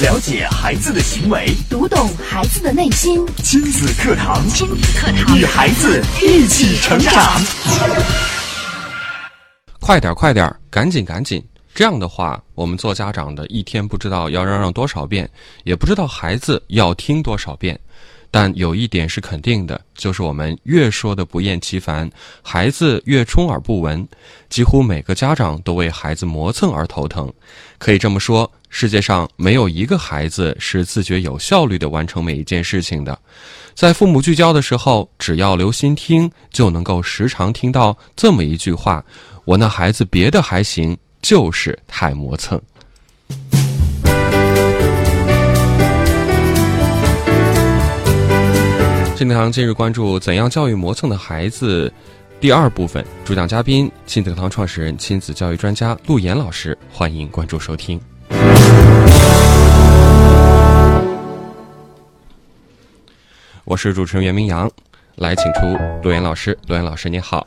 了解孩子的行为，读懂孩子的内心。亲子课堂，亲子课堂，与孩子一起成长。快点，快点，赶紧，赶紧！这样的话，我们做家长的一天不知道要嚷嚷多少遍，也不知道孩子要听多少遍。但有一点是肯定的，就是我们越说的不厌其烦，孩子越充耳不闻。几乎每个家长都为孩子磨蹭而头疼。可以这么说，世界上没有一个孩子是自觉有效率的完成每一件事情的。在父母聚焦的时候，只要留心听，就能够时常听到这么一句话：“我那孩子别的还行，就是太磨蹭。”亲子堂今日关注：怎样教育磨蹭的孩子？第二部分，主讲嘉宾：亲子堂创始人、亲子教育专家陆岩老师。欢迎关注收听。我是主持人袁明阳，来请出陆岩老师。陆岩老师，你好。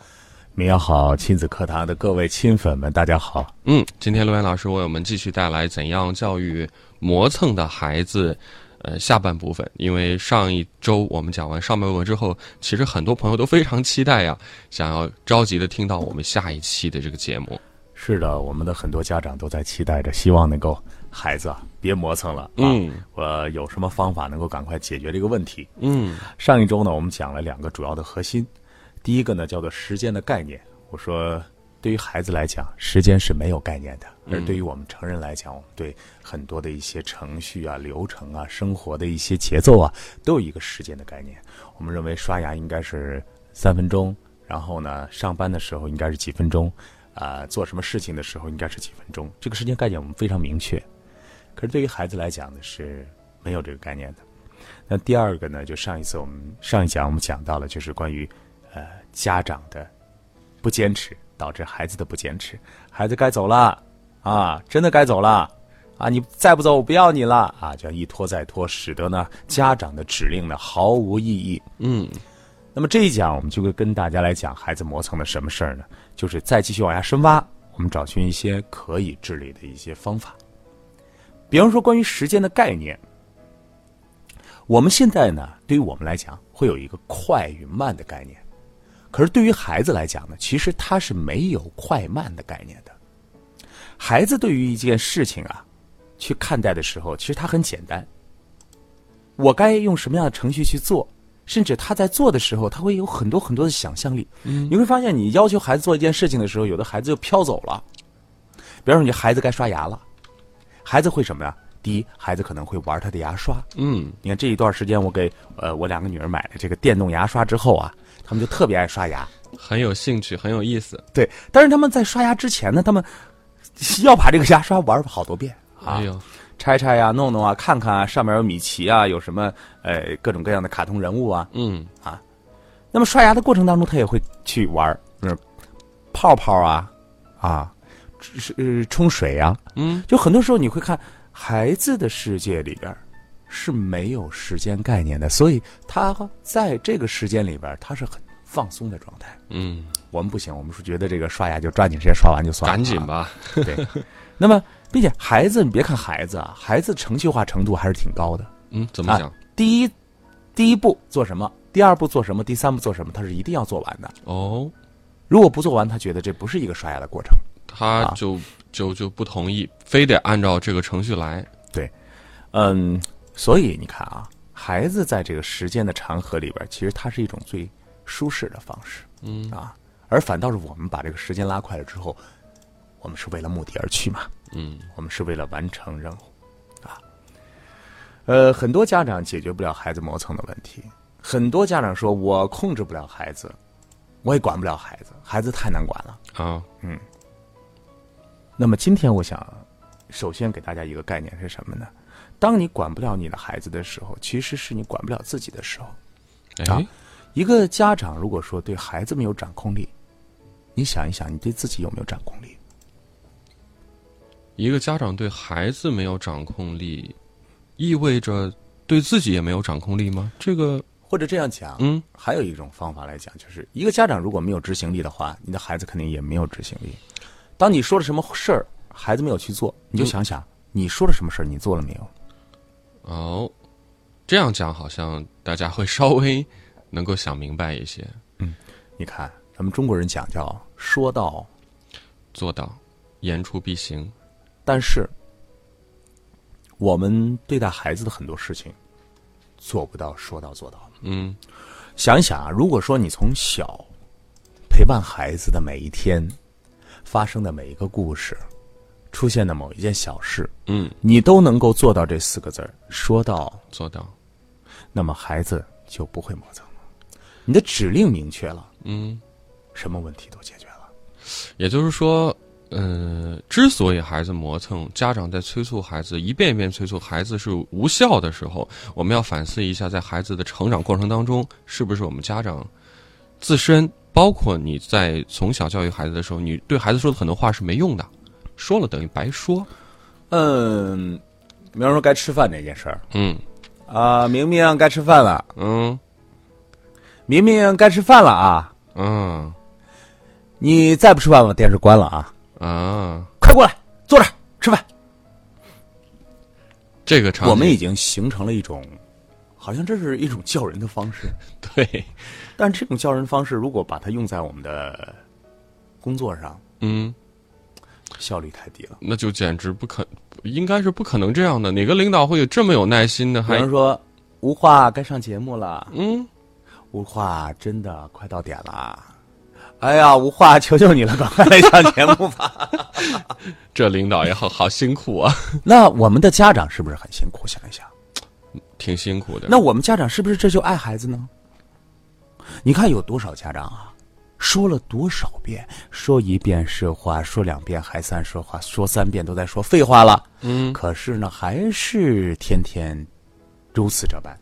明阳好，亲子课堂的各位亲粉们，大家好。嗯，今天陆岩老师为我们继续带来怎样教育磨蹭的孩子。呃，下半部分，因为上一周我们讲完上半部分之后，其实很多朋友都非常期待呀，想要着急的听到我们下一期的这个节目。是的，我们的很多家长都在期待着，希望能够孩子啊别磨蹭了啊，我有什么方法能够赶快解决这个问题？嗯，上一周呢，我们讲了两个主要的核心，第一个呢叫做时间的概念，我说。对于孩子来讲，时间是没有概念的；而对于我们成人来讲，我们对很多的一些程序啊、流程啊、生活的一些节奏啊，都有一个时间的概念。我们认为刷牙应该是三分钟，然后呢，上班的时候应该是几分钟，啊，做什么事情的时候应该是几分钟。这个时间概念我们非常明确。可是对于孩子来讲呢，是没有这个概念的。那第二个呢，就上一次我们上一讲我们讲到了，就是关于呃家长的不坚持。导致孩子的不坚持，孩子该走了，啊，真的该走了，啊，你再不走，我不要你了，啊，这样一拖再拖，使得呢家长的指令呢毫无意义。嗯，那么这一讲，我们就会跟大家来讲孩子磨蹭的什么事儿呢？就是再继续往下深挖，我们找寻一些可以治理的一些方法。比方说，关于时间的概念，我们现在呢，对于我们来讲，会有一个快与慢的概念。可是对于孩子来讲呢，其实他是没有快慢的概念的。孩子对于一件事情啊，去看待的时候，其实他很简单。我该用什么样的程序去做？甚至他在做的时候，他会有很多很多的想象力。你会发现，你要求孩子做一件事情的时候，有的孩子就飘走了。比方说，你孩子该刷牙了，孩子会什么呀？第一，孩子可能会玩他的牙刷。嗯，你看这一段时间，我给呃我两个女儿买了这个电动牙刷之后啊。他们就特别爱刷牙，很有兴趣，很有意思。对，但是他们在刷牙之前呢，他们要把这个牙刷玩好多遍啊，拆拆呀，弄弄啊，看看啊，上面有米奇啊，有什么呃各种各样的卡通人物啊，嗯啊。那么刷牙的过程当中，他也会去玩，嗯，泡泡啊，啊，是冲水啊，嗯，就很多时候你会看孩子的世界里边。是没有时间概念的，所以他在这个时间里边，他是很放松的状态。嗯，我们不行，我们是觉得这个刷牙就抓紧时间刷完就算了，赶紧吧。对，那么并且孩子，你别看孩子啊，孩子程序化程度还是挺高的。嗯，怎么讲？第一，第一步做什么？第二步做什么？第三步做什么？他是一定要做完的。哦，如果不做完，他觉得这不是一个刷牙的过程，他就就就不同意，非得按照这个程序来。对，嗯。所以你看啊，孩子在这个时间的长河里边，其实它是一种最舒适的方式，嗯啊，而反倒是我们把这个时间拉快了之后，我们是为了目的而去嘛，嗯，我们是为了完成任务，啊，呃，很多家长解决不了孩子磨蹭的问题，很多家长说我控制不了孩子，我也管不了孩子，孩子太难管了啊，嗯。那么今天我想，首先给大家一个概念是什么呢？当你管不了你的孩子的时候，其实是你管不了自己的时候。啊，一个家长如果说对孩子没有掌控力，你想一想，你对自己有没有掌控力？一个家长对孩子没有掌控力，意味着对自己也没有掌控力吗？这个或者这样讲，嗯，还有一种方法来讲，就是一个家长如果没有执行力的话，你的孩子肯定也没有执行力。当你说了什么事儿，孩子没有去做，你就想想你说了什么事儿，你做了没有？哦，这样讲好像大家会稍微能够想明白一些。嗯你看，咱们中国人讲叫说到，做到言出必行。但是我们对待孩子的很多事情做不到说到做到。嗯想一想啊，如果说你从小陪伴孩子的每一天发生的每一个故事，出现的某一件小事，嗯，你都能够做到这四个字儿说到，做到。那么孩子就不会磨蹭了。你的指令明确了，嗯，什么问题都解决了。也就是说，呃，之所以孩子磨蹭，家长在催促孩子一遍一遍催促孩子是无效的时候，我们要反思一下，在孩子的成长过程当中，是不是我们家长自身，包括你在从小教育孩子的时候，你对孩子说的很多话是没用的，说了等于白说。嗯，比方说该吃饭这件事儿。嗯。啊，明明该吃饭了，嗯。明明该吃饭了啊，嗯。你再不吃饭，我把电视关了啊！啊，快过来，坐这儿吃饭。这个场景。我们已经形成了一种，好像这是一种叫人的方式，对，但这种教人方式，如果把它用在我们的工作上，嗯。效率太低了。那就简直不可，应该是不可能这样的。哪个领导会有这么有耐心的？还比方说，吴话该上节目了，嗯，吴话真的快到点了。哎呀，无话，求求你了，赶快来上节目吧。这领导也好好辛苦啊，那我们的家长是不是很辛苦？想一想，挺辛苦的。那我们家长是不是这就爱孩子呢？你看有多少家长啊，说了多少遍，说一遍是话，说两遍还算说话，说三遍都在说废话了。嗯，可是呢，还是天天如此这般。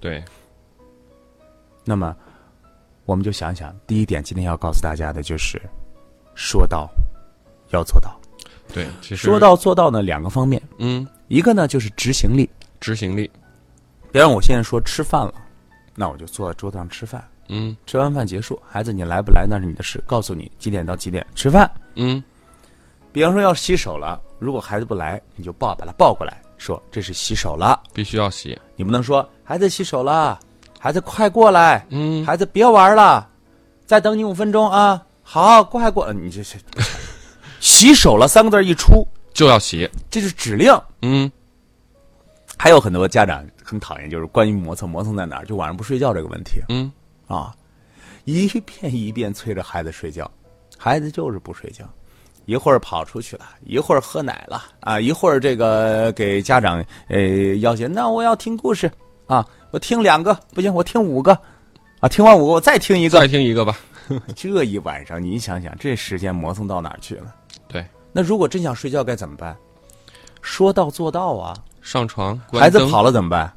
对，那么，我们就想想，第一点，今天要告诉大家的就是，说到要做到。对，其实说，到做到呢，两个方面，嗯，一个呢就是执行力。执行力，别让我现在说吃饭了，那我就坐在桌子上吃饭。嗯吃完饭结束，孩子你来不来那是你的事，告诉你几点到几点吃饭。嗯比方说要洗手了，如果孩子不来，你就抱把他抱过来，说这是洗手了。必须要洗。你不能说孩子洗手了，孩子快过来，嗯，孩子别玩了，再等你五分钟啊。好，快过，你这是 洗手了三个字一出，就要洗。这是指令。嗯还有很多家长很讨厌，就是关于磨蹭，磨蹭在哪儿？就晚上不睡觉这个问题嗯，啊，一遍一遍催着孩子睡觉，孩子就是不睡觉，一会儿跑出去了，一会儿喝奶了啊，一会儿这个给家长呃要求，那我要听故事啊，我听两个不行，我听五个啊，听完五个我再听一个再，听一个吧。这一晚上你想想，这时间磨蹭到哪儿去了？对，那如果真想睡觉该怎么办？说到做到啊！上床，孩子跑了怎么办？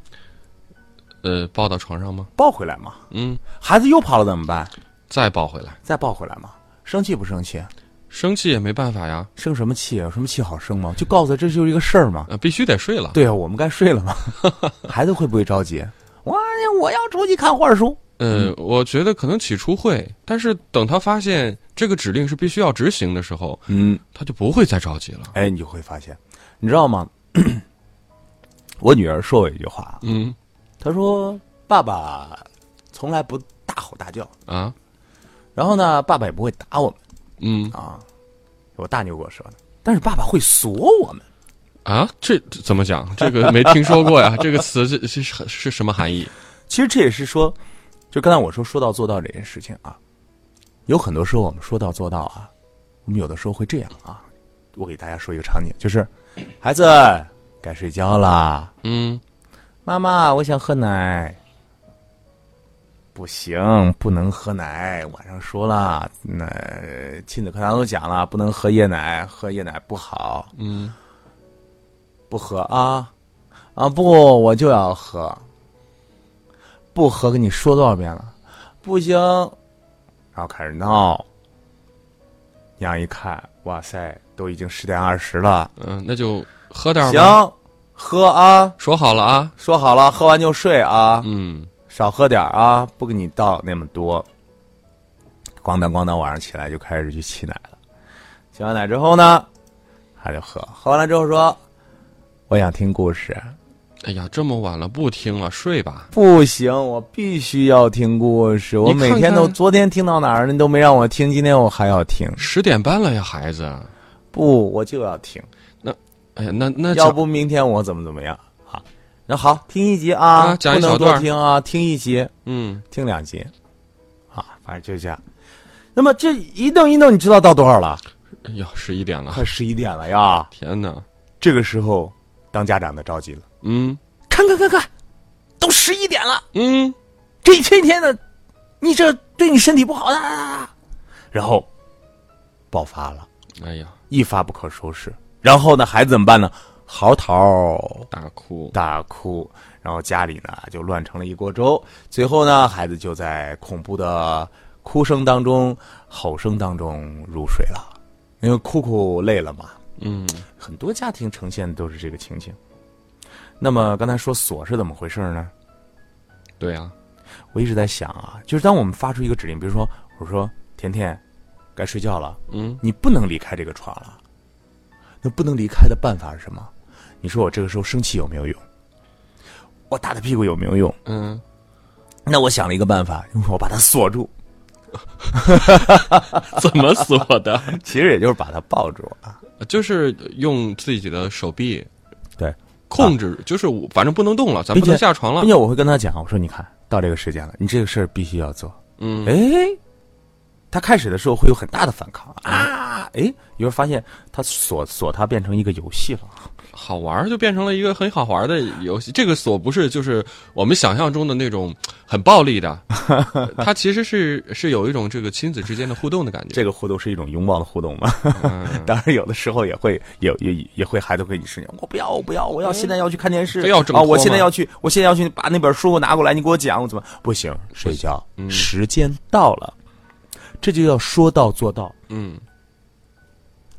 呃，抱到床上吗？抱回来吗。嗯，孩子又跑了怎么办？再抱回来。再抱回来吗。生气不生气？生气也没办法呀，生什么气啊？有什么气好生吗？就告诉他这就是一个事儿嘛。呃，必须得睡了。对啊，我们该睡了嘛。孩子会不会着急？我我要出去看画书。呃，我觉得可能起初会，但是等他发现这个指令是必须要执行的时候，嗯，他就不会再着急了。哎，你就会发现，你知道吗？我女儿说我一句话，嗯她说：“爸爸从来不大吼大叫，啊，然后呢，爸爸也不会打我们嗯啊。”我大妞给我说的，但是爸爸会锁我们。啊，这这怎么讲？这个没听说过呀，这个词是是是是什么含义？其实这也是说，就刚才我说说到做到这件事情啊，有很多时候我们说到做到啊，我们有的时候会这样啊。我给大家说一个场景，就是孩子该睡觉啦，嗯妈妈我想喝奶。不行，不能喝奶。晚上说了，那亲子课堂都讲了，不能喝夜奶，喝夜奶不好，嗯不喝啊啊不，我就要喝，不喝跟你说多少遍了，不行，然后开始闹。娘一看，哇塞，都已经十点二十了，嗯、那就喝点儿吧。行，喝啊，说好了啊。说好了，喝完就睡啊，嗯少喝点儿啊，不给你倒那么多。咣当咣当，晚上起来就开始去沏奶了。沏完奶之后呢，他就喝，喝完了之后说：“我想听故事。”哎呀，这么晚了，不听了，睡吧。不行，我必须要听故事。我每天都，看昨天听到哪儿了？你都没让我听，今天我还要听。十点半了呀，孩子。不，我就要听。那哎呀，那那要不明天我怎么怎么样啊？那好，听一集啊，啊讲一不能多小段听啊，听一集，嗯，听两集，啊，反正就这样。那么这一弄一弄，你知道到多少了？哎呀，十一点了快，十一点了呀！天哪。这个时候，当家长的着急了，嗯看看看看，都十一点了，嗯，这一天天的，你这对你身体不好的，然后爆发了，哎呀，一发不可收拾。然后呢，孩子怎么办呢？嚎啕大哭。大哭，然后家里呢就乱成了一锅粥。最后呢，孩子就在恐怖的哭声当中、吼声当中入睡了，因为哭哭累了嘛。嗯很多家庭呈现的都是这个情景。那么刚才说锁是怎么回事呢？对啊，我一直在想啊，就是当我们发出一个指令，比如说我说甜甜，该睡觉了，嗯，你不能离开这个床了。那不能离开的办法是什么？你说我这个时候生气有没有用？我打他屁股有没有用？嗯，那我想了一个办法，我把他锁住，怎么锁的？其实也就是把他抱住啊。就是用自己的手臂对，控制，就是我反正不能动了，咱不能下床了并。且我会跟他讲，我说你看到这个时间了，你这个事儿必须要做。嗯，哎，他开始的时候会有很大的反抗啊，哎，你会发现它锁锁它变成一个游戏了。好玩儿就变成了一个很好玩儿的游戏。这个锁不是就是我们想象中的那种很暴力的，它其实是是有一种这个亲子之间的互动的感觉。这个互动是一种拥抱的互动嘛？嗯 当然，有的时候也会也也也会孩子会你说我不要我不要我要现在要去看电视，啊！非要这么我现在要去我现在要去把那本书给我拿过来，你给我讲我怎么不行？睡觉，嗯时间到了，这就要说到做到。嗯，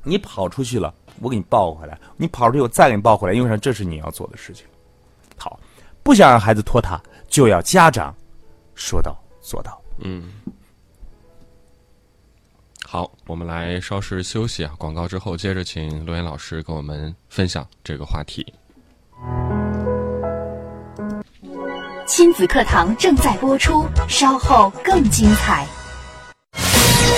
你跑出去了，我给你抱回来；你跑出去，我再给你抱回来。因为啥？这是你要做的事情。好，不想让孩子拖沓，就要家长说到做到。嗯好，我们来稍事休息啊，广告之后接着请罗岩老师跟我们分享这个话题。亲子课堂正在播出，稍后更精彩。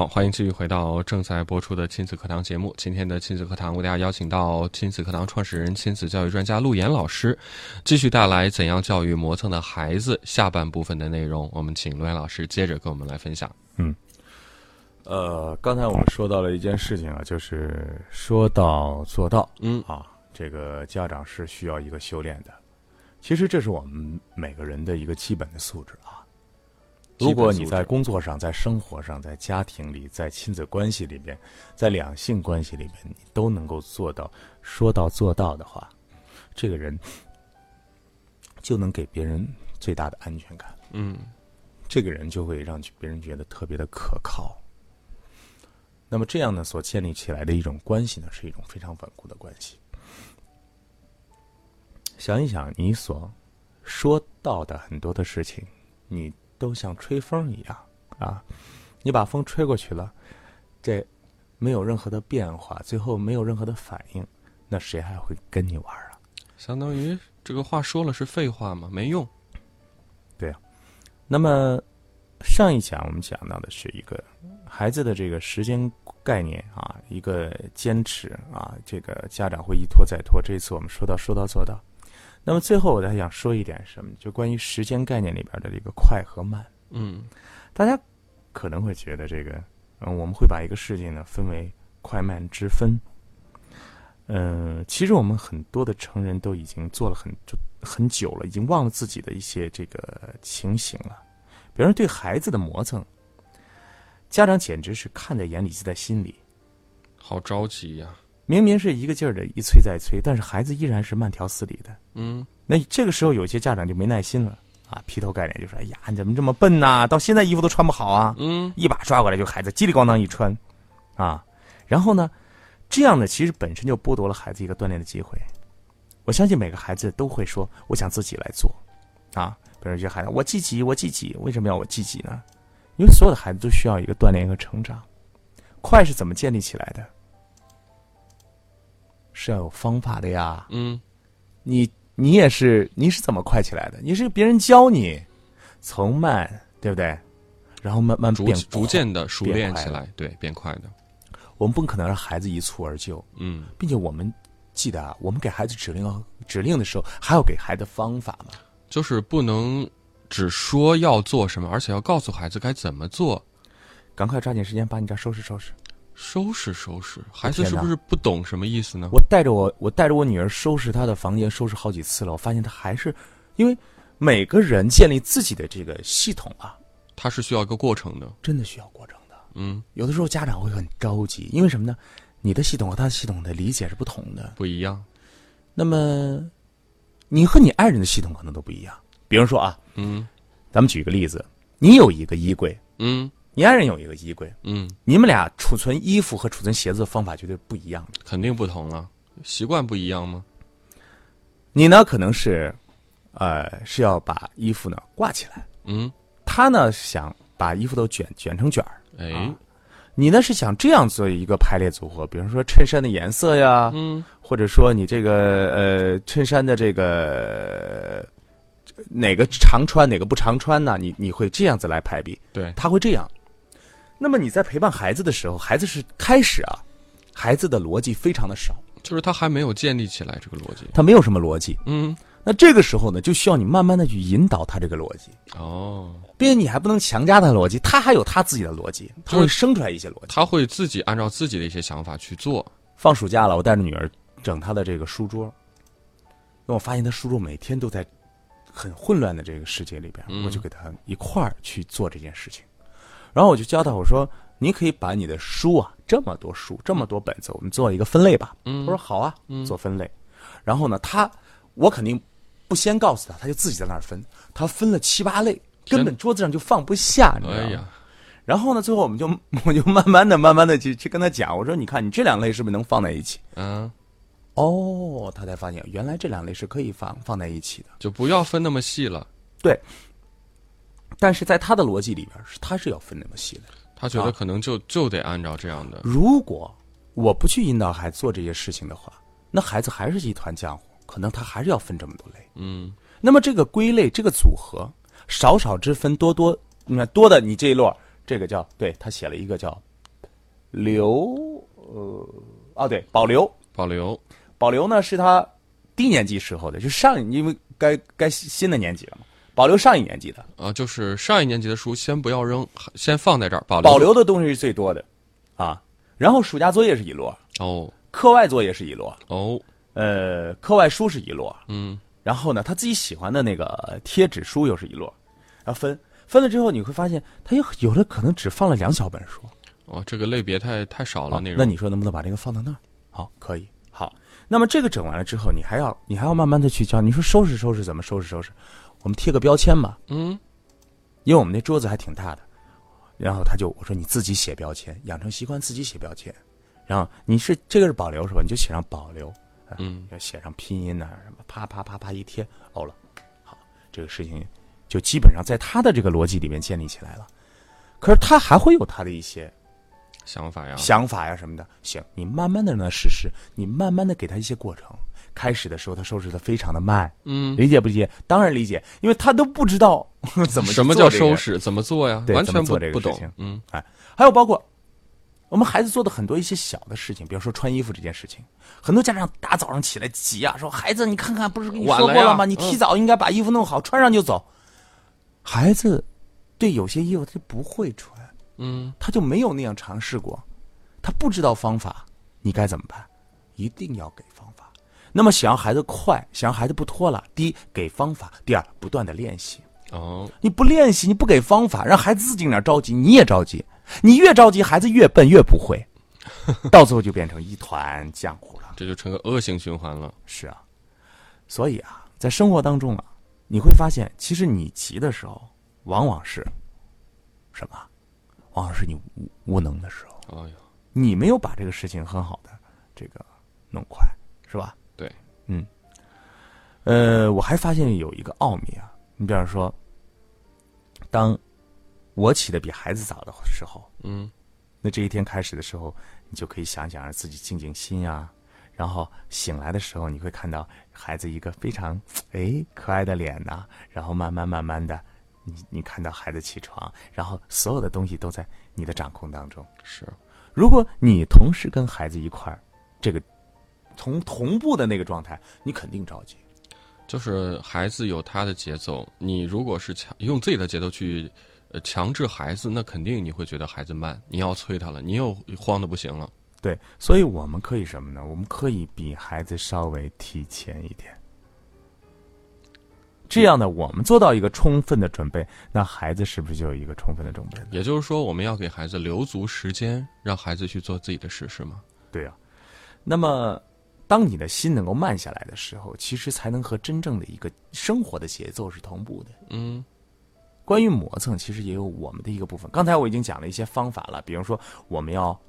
好，欢迎继续回到正在播出的亲子课堂节目。今天的亲子课堂为大家邀请到亲子课堂创始人、亲子教育专家陆岩老师，继续带来怎样教育磨蹭的孩子下半部分的内容。我们请陆岩老师接着跟我们来分享。嗯呃，刚才我们说到了一件事情啊，就是说到做到。嗯啊，这个家长是需要一个修炼的。其实这是我们每个人的一个基本的素质啊。如果你在工作上、在生活上、在家庭里、在亲子关系里边、在两性关系里边，你都能够做到说到做到的话，这个人就能给别人最大的安全感。嗯这个人就会让别人觉得特别的可靠。那么这样呢，所建立起来的一种关系呢，是一种非常稳固的关系。想一想，你所说到的很多的事情，你都像吹风一样啊，你把风吹过去了，这没有任何的变化，最后没有任何的反应，那谁还会跟你玩啊？相当于这个话说了是废话吗？没用。那么上一讲我们讲到的是一个孩子的这个时间概念啊，一个坚持啊，这个家长会一拖再拖。这一次我们说到说到做到。那么最后我还想说一点什么，就关于时间概念里边的这个快和慢。嗯大家可能会觉得这个，嗯，我们会把一个事情呢分为快慢之分。嗯，其实我们很多的成人都已经做了很就很久了，已经忘了自己的一些这个情形了。别人对孩子的磨蹭，家长简直是看在眼里记在心里。好着急呀、明明是一个劲儿的一催再催，但是孩子依然是慢条斯理的。嗯那这个时候，有些家长就没耐心了啊，劈头盖脸就说：“哎呀，你怎么这么笨呐、到现在衣服都穿不好啊！”嗯一把抓过来就孩子叽里咣当一穿，啊，然后呢，这样呢其实本身就剥夺了孩子一个锻炼的机会。我相信每个孩子都会说：“我想自己来做。”啊，比如有些孩子，我积极，我积极，为什么要我积极呢？因为所有的孩子都需要一个锻炼和成长。快是怎么建立起来的？是要有方法的呀。嗯，你你也是，你是怎么快起来的？你是别人教你，从慢，对不对？然后慢慢逐变逐渐的熟练起来，对，变快的。我们不可能让孩子一蹴而就，嗯，并且我们记得啊，我们给孩子指令指令的时候，还要给孩子方法嘛。就是不能只说要做什么，而且要告诉孩子该怎么做。赶快抓紧时间把你这儿收拾收拾。收拾收拾，孩子是不是不懂什么意思呢？我带着我，我带着我女儿收拾她的房间，收拾好几次了。我发现她还是，因为每个人建立自己的这个系统啊，它是需要一个过程的。真的需要过程的。嗯，有的时候家长会很着急，因为什么呢？你的系统和他的系统的理解是不同的。不一样。那么，你和你爱人的系统可能都不一样。比如说啊，嗯咱们举个例子，你有一个衣柜，嗯你爱人有一个衣柜，嗯，你们俩储存衣服和储存鞋子的方法绝对不一样。的。肯定不同了，习惯不一样吗？你呢，可能是，呃，是要把衣服呢挂起来，嗯，他呢想把衣服都卷卷成卷儿，哎，啊。你呢是想这样做一个排列组合，比如说衬衫的颜色呀，嗯。或者说你这个呃衬衫的这个呃哪个常穿哪个不常穿呢？你你会这样子来排比，对，他会这样。那么你在陪伴孩子的时候，孩子是开始啊，孩子的逻辑非常的少，就是他还没有建立起来这个逻辑。他没有什么逻辑。嗯，那这个时候呢，就需要你慢慢的去引导他这个逻辑，哦，并且你还不能强加他的逻辑，他还有他自己的逻辑，他会生出来一些逻辑。他会自己按照自己的一些想法去做。放暑假了，我带着女儿整她的这个书桌，因为我发现她书桌每天都在很混乱的这个世界里边，嗯我就给她一块儿去做这件事情。然后我就教他，我说：“你可以把你的书啊，这么多书，这么多本子，我们做一个分类吧。”嗯他说：“好啊，做分类。”然后呢，他我肯定不先告诉他，他就自己在那儿分，他分了七八类，根本桌子上就放不下，你知道吗？哎，然后呢，最后我们就 我就慢慢的、慢慢的去去跟他讲，我说：“你看，你这两类是不是能放在一起？”嗯，哦，他才发现原来这两类是可以放放在一起的。就不要分那么细了。对，但是在他的逻辑里边，是他是要分那么细的。他觉得可能就就得按照这样的。如果我不去引导孩子做这些事情的话，那孩子还是一团浆糊，可能他还是要分这么多类。嗯，那么这个归类，这个组合，少少之分，多多，你看多的，你这一摞，这个叫对他写了一个叫留，呃，哦对，保留，保留。保留呢是他低年级时候的，就上因为该该新的年级了嘛，保留上一年级的，啊，就是上一年级的书先不要扔，先放在这儿保留。保留的东西是最多的，啊，然后暑假作业是一摞，哦课外作业是一摞，哦，呃，课外书是一摞，嗯，然后呢，他自己喜欢的那个贴纸书又是一摞，然后分分了之后，你会发现他有有的可能只放了两小本书，哦，这个类别太太少了，好，内容。那你说能不能把这个放到那儿？好，可以。好，那么这个整完了之后，你还要你还要慢慢的去教。你说收拾收拾怎么收拾收拾？我们贴个标签吧，嗯，因为我们那桌子还挺大的。然后他就我说你自己写标签，养成习惯自己写标签。然后你是这个是保留是吧？你就写上保留，啊嗯，要写上拼音呐、什么啪啪啪啪一贴，哦了，好，这个事情就基本上在他的这个逻辑里面建立起来了。可是他还会有他的一些想法呀。想法呀什么的。行，你慢慢的让他实施，你慢慢的给他一些过程。开始的时候他收拾的非常的慢，嗯，理解不理解？当然理解，因为他都不知道 怎么什么叫收。拾？怎么做呀？完全不不懂事情。嗯哎，还有包括我们孩子做的很多一些小的事情，比如说穿衣服这件事情，很多家长大早上起来急啊，说孩子你看看，不是跟你说过了吗？你嗯提早应该把衣服弄好，穿上就走。孩子对有些衣服他就不会穿，嗯，他就没有那样尝试过，他不知道方法，你该怎么办？一定要给方法。那么想让孩子快，想让孩子不拖拉，第一给方法，第二不断的练习。哦，你不练习，你不给方法，让孩子自己在那着急，你也着急。你越着急，孩子越笨，越不会，到最后就变成一团浆糊了。这就成个恶性循环了。是啊，所以啊，在生活当中啊，你会发现，其实你急的时候，往往是什么？往往是你无无能的时候，哎呀，你没有把这个事情很好的这个弄快，是吧？对，嗯。呃，我还发现有一个奥秘啊，你比方说，当我起的比孩子早的时候，嗯，那这一天开始的时候，你就可以想想让自己静静心呀、然后醒来的时候，你会看到孩子一个非常哎可爱的脸呐、然后慢慢慢慢的，你你看到孩子起床，然后所有的东西都在你的掌控当中。是，如果你同时跟孩子一块儿，这个同同步的那个状态，你肯定着急。就是孩子有他的节奏，你如果是强用自己的节奏去呃强制孩子，那肯定你会觉得孩子慢，你要催他了，你又慌的不行了。对，所以我们可以什么呢？我们可以比孩子稍微提前一点，这样呢，我们做到一个充分的准备，那孩子是不是就有一个充分的准备？也就是说，我们要给孩子留足时间，让孩子去做自己的事，是吗？对呀、那么，当你的心能够慢下来的时候，其实才能和真正的一个生活的节奏是同步的。嗯关于磨蹭，其实也有我们的一个部分。刚才我已经讲了一些方法了，比如说我们要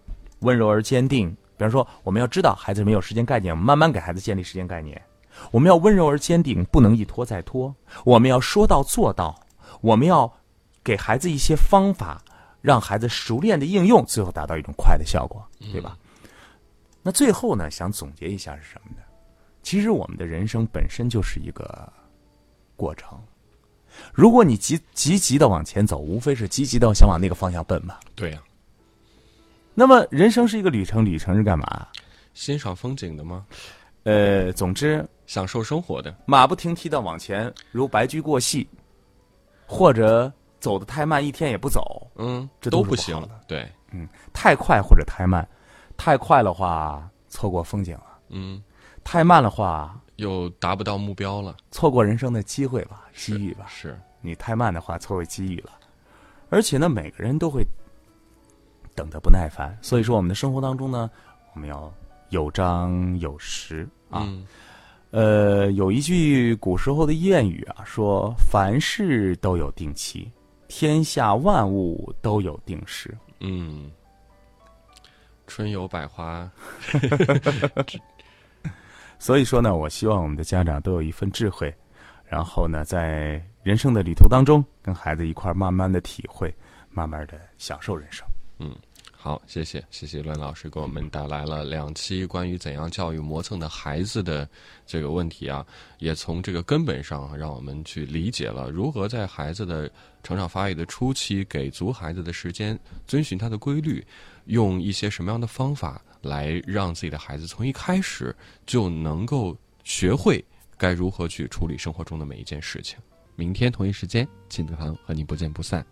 温柔而坚定，比方说我们要知道孩子没有时间概念，我们慢慢给孩子建立时间概念。我们要温柔而坚定，不能一拖再拖。我们要说到做到，我们要给孩子一些方法，让孩子熟练的应用，最后达到一种快的效果，对吧？那最后呢，想总结一下是什么呢？其实我们的人生本身就是一个过程。如果你急急急的往前走，无非是积极的想往那个方向奔嘛。对呀、那么人生是一个旅程，旅程是干嘛？欣赏风景的吗？呃，总之享受生活的。马不停蹄的往前，如白驹过隙，或者走得太慢，一天也不走，嗯，这都不行。对，太快或者太慢，太快的话错过风景了，嗯，太慢的话又达不到目标了，错过人生的机会吧，机遇吧。是，你太慢的话，错过机遇了。而且呢，每个人都会等得不耐烦，所以说我们的生活当中呢，我们要有章有实啊。嗯呃，有一句古时候的谚语啊，说凡事都有定期，天下万物都有定时。嗯，春有百花，所以说呢，我希望我们的家长都有一份智慧，然后呢，在人生的旅途当中，跟孩子一块儿慢慢的体会，慢慢的享受人生。好，谢谢谢谢栾老师给我们带来了两期关于怎样教育磨蹭的孩子的这个问题啊，也从这个根本上让我们去理解了如何在孩子的成长发育的初期给足孩子的时间，遵循他的规律，用一些什么样的方法来让自己的孩子从一开始就能够学会该如何去处理生活中的每一件事情。明天同一时间，亲子堂和你不见不散。